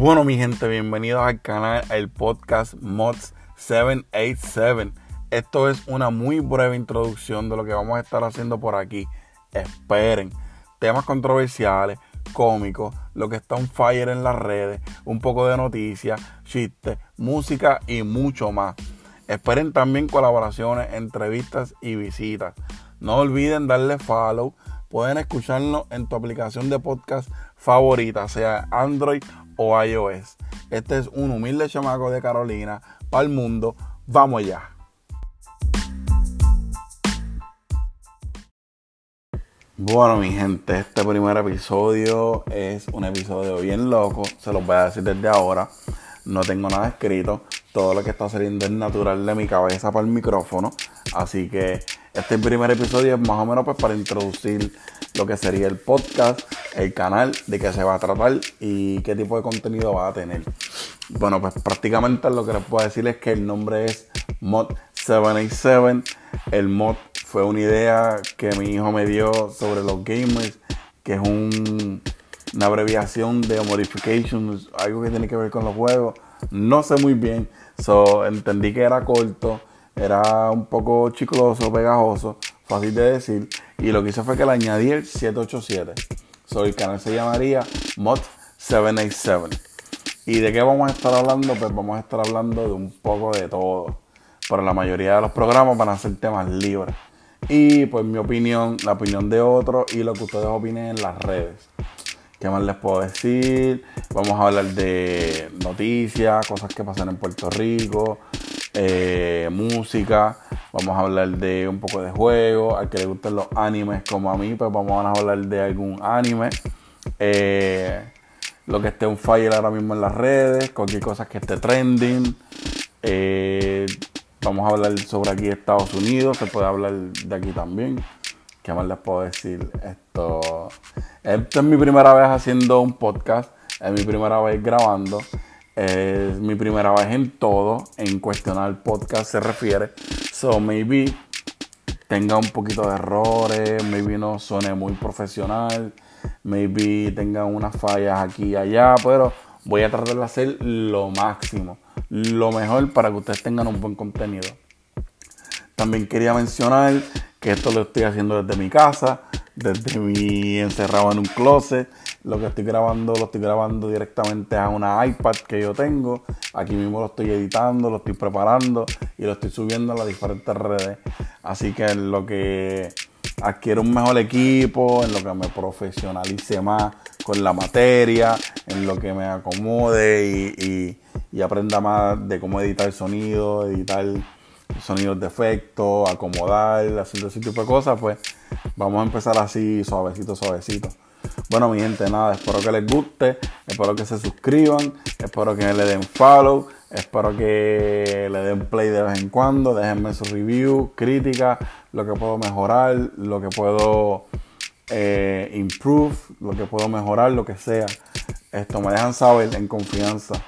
Bueno, mi gente, bienvenidos al canal, el podcast Mods 787. Esto es una muy breve introducción de lo que vamos a estar haciendo por aquí. Esperen, temas controversiales, cómicos, lo que está on fire en las redes, un poco de noticias, chistes, música y mucho más. Esperen también colaboraciones, entrevistas y visitas. No olviden darle follow. Pueden escucharnos en tu aplicación de podcast favorita, sea Android o iOS. Este es un humilde chamaco de Carolina para el mundo. Vamos allá. Bueno, mi gente, este primer episodio es un episodio bien loco. Se los voy a decir desde ahora. No tengo nada escrito. Todo lo que está saliendo es natural de mi cabeza para el micrófono. Así que este primer episodio es más o menos pues para introducir lo que sería el podcast, el canal, de qué se va a tratar y qué tipo de contenido va a tener. Bueno, pues prácticamente lo que les puedo decir es que el nombre es Mod 787. El mod fue una idea que mi hijo me dio sobre los gamers, que es una abreviación de modifications, algo que tiene que ver con los juegos. No sé muy bien, so entendí que era corto, era un poco chicloso, pegajoso, fácil de decir. Y lo que hice fue que le añadí el 787. So, el canal se llamaría Mod 787. ¿Y de qué vamos a estar hablando? Pues vamos a estar hablando de un poco de todo. Pero la mayoría de los programas van a ser temas libres y pues mi opinión, la opinión de otros y lo que ustedes opinen en las redes. ¿Qué más les puedo decir? Vamos a hablar de noticias, cosas que pasan en Puerto Rico, eh, música, vamos a hablar de un poco de juego, al que le gusten los animes como a mí, pues vamos a hablar de algún anime. Eh, lo que esté un fire ahora mismo en las redes, cualquier cosa que esté trending. Eh, Vamos a hablar sobre aquí Estados Unidos, se puede hablar de aquí también. ¿Qué más les puedo decir? Esto, esta es mi primera vez haciendo un podcast, es mi primera vez grabando, es mi primera vez en todo, en cuestionar podcast se refiere. So maybe tenga un poquito de errores, maybe no suene muy profesional, maybe tenga unas fallas aquí y allá, pero voy a tratar de hacer lo máximo lo mejor para que ustedes tengan un buen contenido. También quería mencionar que esto lo estoy haciendo desde mi casa, desde mi encerrado en un closet. Lo que estoy grabando lo estoy grabando directamente a una iPad que yo tengo. Aquí mismo lo estoy editando, lo estoy preparando y lo estoy subiendo a las diferentes redes. Así que en lo que adquiero un mejor equipo, en lo que me profesionalice más con la materia, en lo que me acomode y y aprenda más de cómo editar sonido, editar sonidos de efecto, acomodar, haciendo ese tipo de cosas, pues vamos a empezar así suavecito, suavecito. Bueno, mi gente, nada, espero que les guste, espero que se suscriban, espero que le den follow, espero que le den play de vez en cuando, déjenme su review, crítica, lo que puedo mejorar, lo que puedo eh, improve, lo que puedo mejorar, lo que sea. Esto me dejan saber en confianza.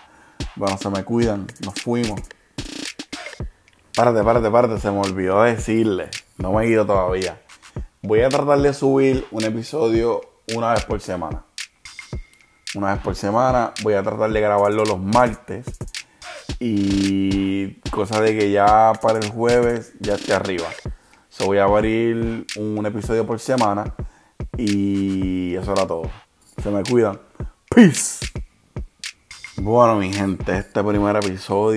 Bueno, se me cuidan, nos fuimos. Párate, párate, párate, se me olvidó decirle. No me he ido todavía. Voy a tratar de subir un episodio una vez por semana. Una vez por semana. Voy a tratar de grabarlo los martes. Y cosa de que ya para el jueves ya esté arriba. So voy a abrir un episodio por semana. Y eso era todo. Se me cuidan. Peace. Bueno, mi gente, este primer episodio